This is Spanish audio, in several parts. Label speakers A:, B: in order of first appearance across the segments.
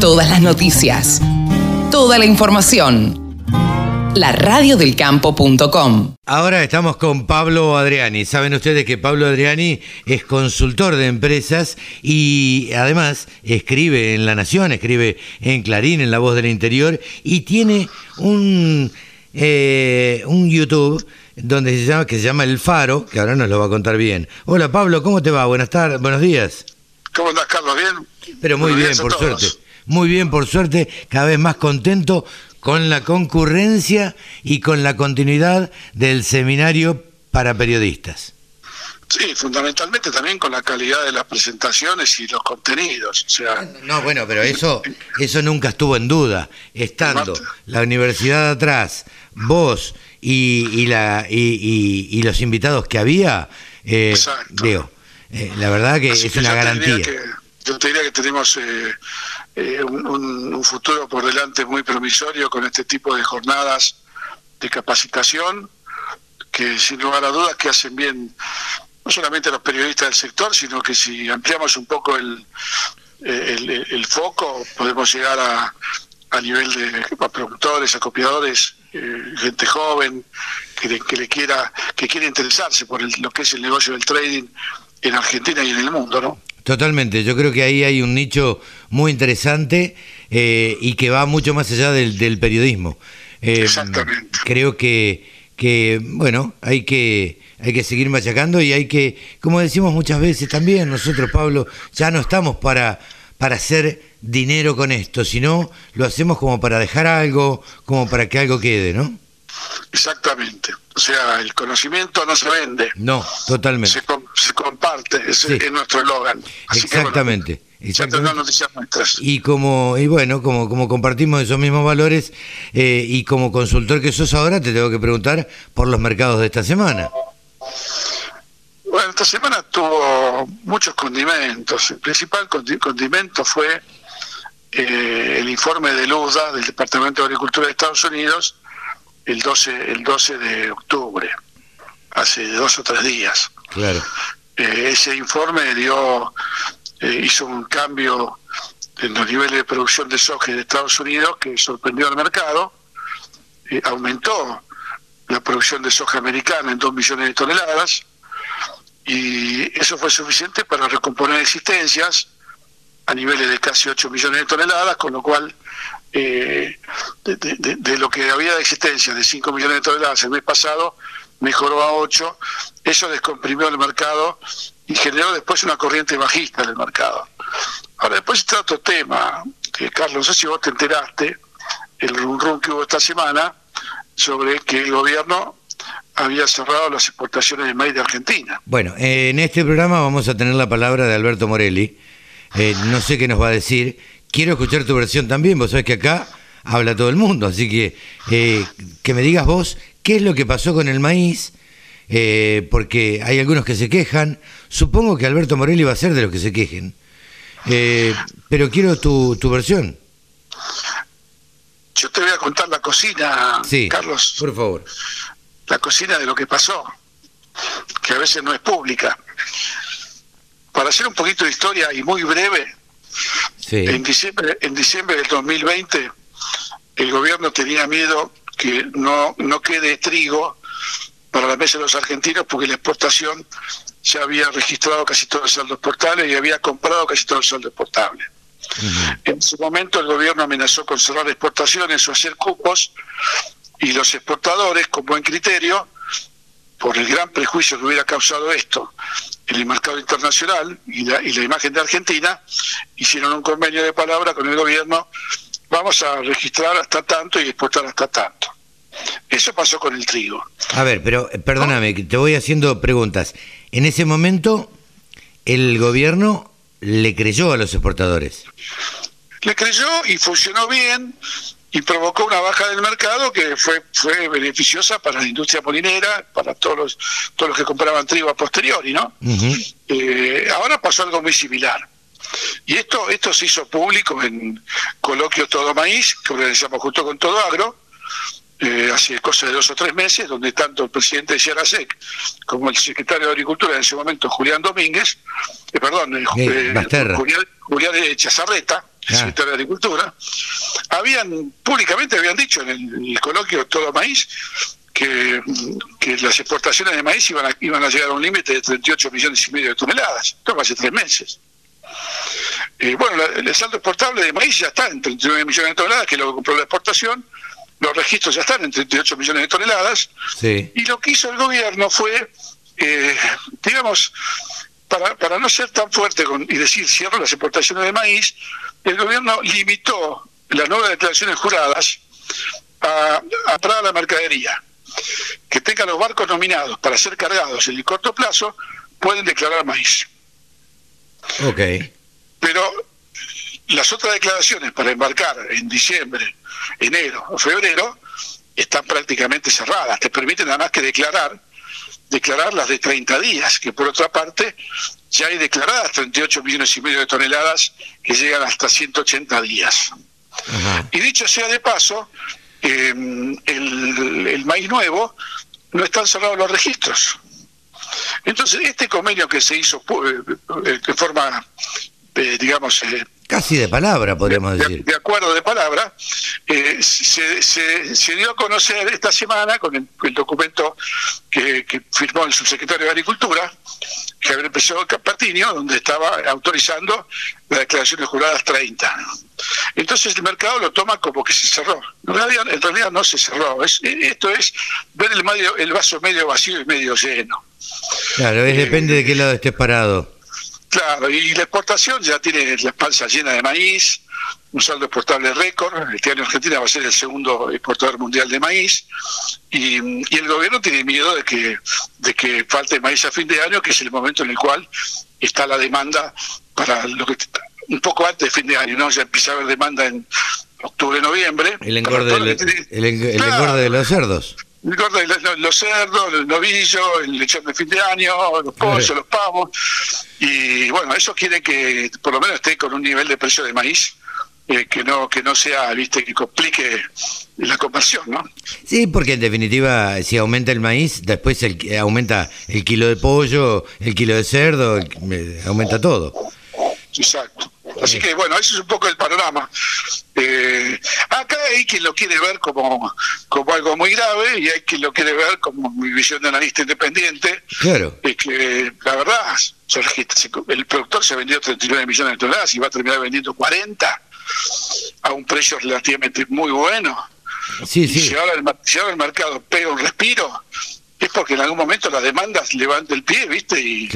A: Todas las noticias. Toda la información. La radiodelcampo.com.
B: Ahora estamos con Pablo Adriani. Saben ustedes que Pablo Adriani es consultor de empresas y además escribe en La Nación, escribe en Clarín, en La Voz del Interior y tiene un, eh, un YouTube donde se llama, que se llama El Faro, que ahora nos lo va a contar bien. Hola Pablo, ¿cómo te va? Buenas tardes, buenos días.
C: ¿Cómo andás, Carlos? ¿Bien?
B: Pero muy
C: Buenos
B: bien, por
C: todos.
B: suerte. Muy bien, por suerte, cada vez más contento con la concurrencia y con la continuidad del seminario para periodistas.
C: Sí, fundamentalmente también con la calidad de las presentaciones y los contenidos. O sea,
B: No, bueno, pero eso, eso nunca estuvo en duda. Estando la universidad atrás, vos y, y la, y, y- y los invitados que había, eh, digo, eh, la verdad que
C: así
B: es
C: que
B: una
C: yo
B: garantía.
C: que- yo te diría que tenemos eh, eh, un, un- futuro por delante muy promisorio con este tipo de jornadas de capacitación que sin lugar a dudas que hacen bien no solamente a los periodistas del sector, sino que si ampliamos un poco el, el, el- el foco, podemos llegar a, a nivel de a productores, acopiadores, eh, gente joven que le, que le quiera que quiere interesarse por el- lo que es el negocio del trading en Argentina y en el mundo, ¿no?
B: Totalmente, yo creo que ahí hay un nicho muy interesante eh, y que va mucho más allá del, del periodismo. Eh,
C: Exactamente.
B: Creo que, que, bueno, hay que, hay que seguir machacando y hay que, como decimos muchas veces también, nosotros, Pablo, ya no estamos para, para hacer dinero con esto, sino lo hacemos como para dejar algo, como para que algo quede, ¿no?
C: Exactamente. O sea, el conocimiento no se vende,
B: No, totalmente.
C: se, com- se comparte,
B: Sí.
C: es nuestro eslogan. Así que, bueno,
B: Exactamente.
C: noticias nuestras.
B: Y como, y bueno, como, como compartimos esos mismos valores, eh, y como consultor que sos ahora, te tengo que preguntar por los mercados de esta semana.
C: Bueno, esta semana tuvo muchos condimentos. El principal condi- condimento fue eh, el informe de LUDA del Departamento de Agricultura de Estados Unidos el 12, el 12 de octubre, hace dos o tres días.
B: Claro.
C: Eh, ese informe dio eh, hizo un cambio en los niveles de producción de soja de Estados Unidos que sorprendió al mercado, Eh, aumentó la producción de soja americana en 2 millones de toneladas y eso fue suficiente para recomponer existencias a niveles de casi 8 millones de toneladas, con lo cual eh, de, lo que había de existencia de 5 millones de toneladas el mes pasado, mejoró a 8, eso descomprimió el mercado y generó después una corriente bajista en el mercado. Ahora después está otro tema, que Carlos, no sé si vos te enteraste, el rum rum que hubo esta semana sobre que el gobierno había cerrado las exportaciones de maíz de Argentina.
B: Bueno, en este programa vamos a tener la palabra de Alberto Morelli. Eh, no sé qué nos va a decir. Quiero escuchar tu versión también. Vos sabés que acá habla todo el mundo. Así que eh, que me digas vos qué es lo que pasó con el maíz. eh, porque hay algunos que se quejan. Supongo que Alberto Morelli va a ser de los que se quejen. Eh, pero quiero tu, tu versión.
C: Yo te voy a contar la cocina,
B: Sí,
C: Carlos,
B: por favor.
C: la cocina de lo que pasó, que a veces no es pública. Para hacer un poquito de historia y muy breve,
B: Sí.
C: en diciembre, en diciembre del 2020 el gobierno tenía miedo que no, no quede trigo para la mesa de los argentinos porque la exportación ya había registrado casi todo el saldo exportable y había comprado casi todo el saldo exportable. En su momento el gobierno amenazó con cerrar exportaciones o hacer cupos y los exportadores, con buen criterio, por el gran prejuicio que hubiera causado esto en el mercado internacional y la, y la imagen de Argentina, hicieron un convenio de palabra con el gobierno, vamos a registrar hasta tanto y exportar hasta tanto. Eso pasó con el trigo.
B: A ver, pero eh, perdóname, te voy haciendo preguntas. En ese momento, el gobierno le creyó a los exportadores.
C: Le creyó y funcionó bien y provocó una baja del mercado que fue fue beneficiosa para la industria molinera, para todos los todos los que compraban trigo a posteriori, ¿no? Eh, ahora pasó algo muy similar. Y esto esto se hizo público en Coloquio Todo Maíz, que organizamos junto con Todo Agro, eh, hace cosa de dos o tres meses, donde tanto el presidente de Sierrasec como el secretario de Agricultura en ese momento, Julián Domínguez, eh, perdón, eh. Julián, Julián de Chazarreta, secretario de Agricultura, habían públicamente habían dicho en el, coloquio Todo Maíz que, las exportaciones de maíz iban a, iban a llegar a un límite de 38 millones y medio de toneladas. Esto hace tres meses. Eh, bueno, el saldo exportable de maíz ya está en 39 millones de toneladas, que lo compró la exportación. Los registros ya están en 38 millones de toneladas. Y lo que hizo el gobierno fue, eh, digamos, para, para no ser tan fuerte con, y decir cierro las exportaciones de maíz, el gobierno limitó las nuevas declaraciones juradas a, a la mercadería. Que tengan los barcos nominados para ser cargados en el corto plazo, pueden declarar maíz.
B: Ok.
C: Pero las otras declaraciones para embarcar en diciembre, enero o febrero están prácticamente cerradas. Te permiten nada más que declarar, declarar las de 30 días, que por otra parte ya hay declaradas 38 millones y medio de toneladas que llegan hasta 180 días. Y dicho sea de paso, em, el, maíz nuevo no están cerrados los registros. Entonces, este convenio que se hizo eh, eh, de forma, eh, digamos...
B: Casi de palabra, podríamos decir.
C: De acuerdo de palabra, se, se, dio a conocer esta semana con el, documento que, que, firmó el subsecretario de Agricultura, que había empezado Capatinio, donde estaba autorizando las declaraciones juradas 30. Entonces el mercado lo toma como que se cerró. En realidad, en realidad no se cerró. Es, esto es ver el, medio, el vaso medio vacío y medio lleno.
B: Claro, es, depende de qué lado estés parado.
C: Claro, y la exportación ya tiene la panza llena de maíz, un saldo exportable récord. Este año Argentina va a ser el segundo exportador mundial de maíz. Y, el gobierno tiene miedo de que, de que falte maíz a fin de año, que es el momento en el cual está la demanda para lo que un poco antes de fin de año, ¿no? Ya empieza a haber demanda en octubre, noviembre.
B: El engorde, el, engorde de los cerdos.
C: El engorde de los, cerdos, el novillo, el lechón de fin de año, los pollos, los pavos. Y bueno, eso quiere que por lo menos esté con un nivel de precio de maíz eh, que no que no sea, viste, que complique la conversión, ¿no?
B: Sí, porque en definitiva, si aumenta el maíz, después el, aumenta el kilo de pollo, el kilo de cerdo, aumenta todo.
C: Exacto. Así que bueno, ese es un poco el panorama. Eh, acá hay quien lo quiere ver como, como algo muy grave y hay quien lo quiere ver como mi visión de analista independiente.
B: Claro.
C: Es que la verdad, el productor se vendió 39 millones de toneladas y va a terminar vendiendo 40 a un precio relativamente muy bueno.
B: Sí, sí.
C: Si ahora, el, mercado pega un respiro, es porque en algún momento la demanda levanta el pie, ¿viste? Y,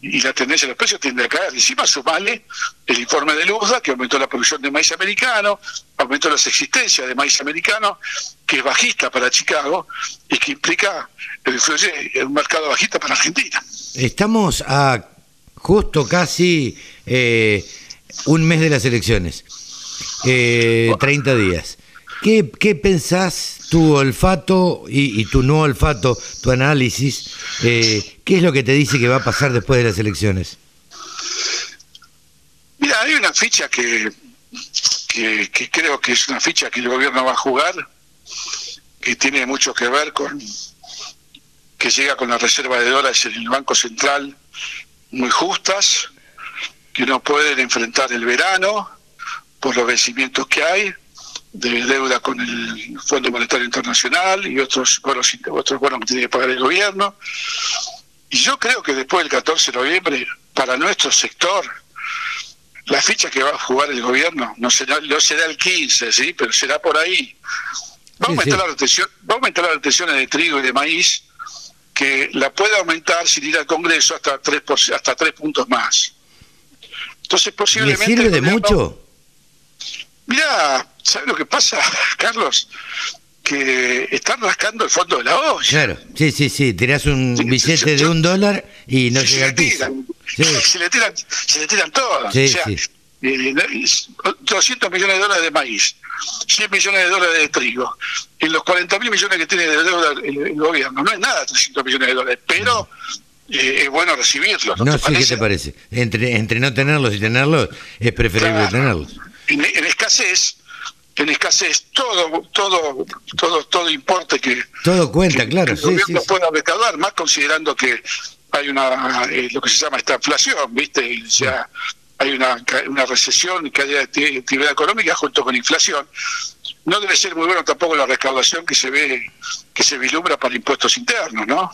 C: y la tendencia de los precios tiende a caer. Encima sumale el informe de Luzda, que aumentó la producción de maíz americano, aumentó las existencias de maíz americano, que es bajista para Chicago y que implica, influye en un mercado bajista para Argentina.
B: Estamos a justo casi eh, un mes de las elecciones eh, 30 días. ¿Qué, ¿Qué, pensás tu olfato y, tu no olfato, tu análisis? Eh, ¿Qué es lo que te dice que va a pasar después de las elecciones?
C: Mira, hay una ficha que, que, que, creo que es una ficha que el gobierno va a jugar, que tiene mucho que ver con que llega con la reserva de dólares en el Banco Central muy justas, que no pueden enfrentar el verano, por los vencimientos que hay de deuda con el Fondo Monetario Internacional y otros bonos, otros bonos que tiene que pagar el gobierno. Y yo creo que después del 14 de noviembre, para nuestro sector, la ficha que va a jugar el gobierno no será, no será el 15, ¿sí? pero será por ahí. Va a aumentar, La, retención, va a aumentar las retenciones de trigo y de maíz, que la puede aumentar sin ir al Congreso hasta tres, hasta tres puntos más. Entonces, posiblemente.
B: ¿Le sirve de mucho?
C: Mira, ¿sabes lo que pasa, Carlos? Que están rascando el fondo de la olla.
B: Claro, sí, sí, sí. Tirás un billete de un dólar y no llega al piso.
C: Se, le tiran, se le tiran todos. o sea, 200 eh, millones de dólares de maíz, 100 millones de dólares de trigo, en los 40 mil millones que tiene de deuda el, gobierno. No es nada 300 millones de dólares, pero eh, es bueno recibirlos.
B: No, sé qué te parece. Entre, entre no tenerlos y tenerlos, es preferible tenerlos
C: en, escasez en escasez todo todo todo todo importe que
B: todo cuenta claro
C: el gobierno pueda recaudar más considerando que hay una eh, lo que se llama esta inflación viste y sea hay una, una recesión y caída de actividad económica junto con inflación. No debe ser muy bueno tampoco la recaudación que se ve, que se vislumbra para impuestos internos, ¿no?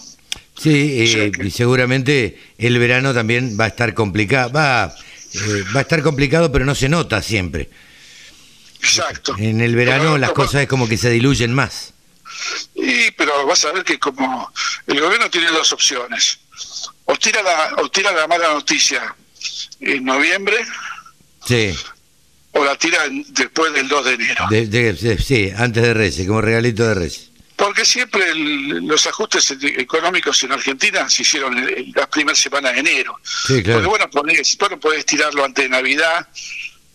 B: Sí, eh, y seguramente el verano también va a estar complicado, va, eh, va a estar complicado, pero no se nota siempre.
C: Exacto.
B: En el verano las cosas es como que se diluyen más.
C: Y, pero vas a ver que como el gobierno tiene dos opciones. O tira la, o tira la mala noticia en noviembre.
B: Sí.
C: O la tira después del 2 de enero.
B: sí, antes de Reyes, como regalito de Reyes.
C: Porque siempre los ajustes económicos en Argentina se hicieron en, la primera semana de enero.
B: Sí, claro.
C: Porque bueno, podés, bueno, podés tirarlo antes de Navidad,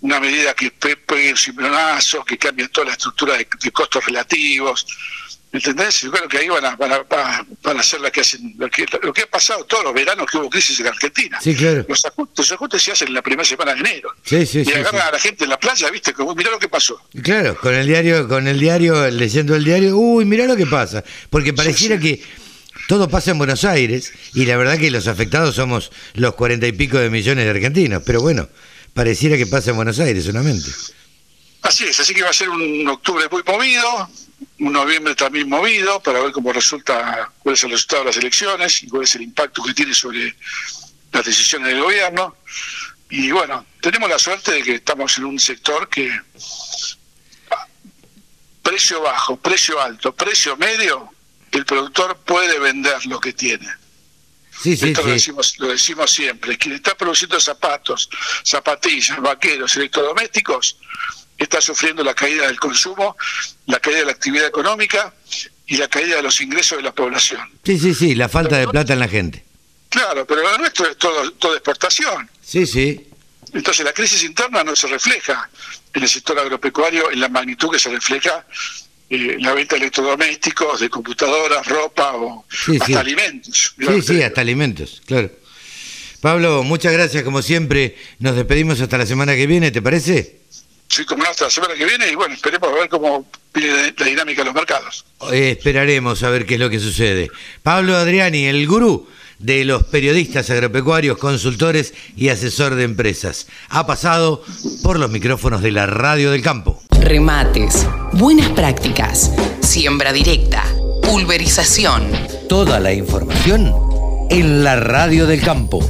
C: una medida que pegue un cimbronazo, que cambie toda la estructura de costos relativos, ¿Entendés? Yo creo que ahí van a, van a, hacer la que hacen, lo que, lo que ha pasado todos los veranos que hubo crisis en Argentina.
B: Sí, claro.
C: Los ajustes, se hacen en la primera semana de enero.
B: Sí, sí,
C: y agarran a la gente en la playa, ¿viste? Como, mirá lo que pasó.
B: Claro, con el diario, con el diario, leyendo el diario, uy, mirá lo que pasa. Porque pareciera que todo pasa en Buenos Aires y la verdad que los afectados somos los cuarenta y pico de millones de argentinos. Pero bueno, pareciera que pasa en Buenos Aires solamente.
C: Así es, así que va a ser un octubre muy movido, un noviembre también movido para ver cómo resulta, cuál es el resultado de las elecciones y cuál es el impacto que tiene sobre las decisiones del gobierno. Y bueno, tenemos la suerte de que estamos en un sector que precio bajo, precio alto, precio medio, el productor puede vender lo que tiene.
B: Sí, sí,
C: Esto
B: sí.
C: Lo, decimos, lo decimos siempre. Quien está produciendo zapatos, zapatillas, vaqueros, electrodomésticos, está sufriendo la caída del consumo, la caída de la actividad económica y la caída de los ingresos de la población.
B: Sí, sí, sí, la falta de plata en la gente.
C: Claro, pero lo nuestro es todo, toda exportación.
B: Sí, sí.
C: Entonces la crisis interna no se refleja en el sector agropecuario en la magnitud que se refleja eh, la venta de electrodomésticos, de computadoras, ropa o hasta alimentos.
B: Sí, sí, hasta alimentos, claro. Pablo, muchas gracias como siempre. Nos despedimos hasta la semana que viene, ¿te parece?
C: Sí, como hasta la semana que viene y bueno, esperemos a ver cómo viene la dinámica de los mercados.
B: Eh, esperaremos a ver qué es lo que sucede. Pablo Adriani, el gurú de los periodistas agropecuarios, consultores y asesor de empresas. Ha pasado por los micrófonos de la Radio del Campo.
A: Remates, buenas prácticas, siembra directa, pulverización.
B: Toda la información en la Radio del Campo.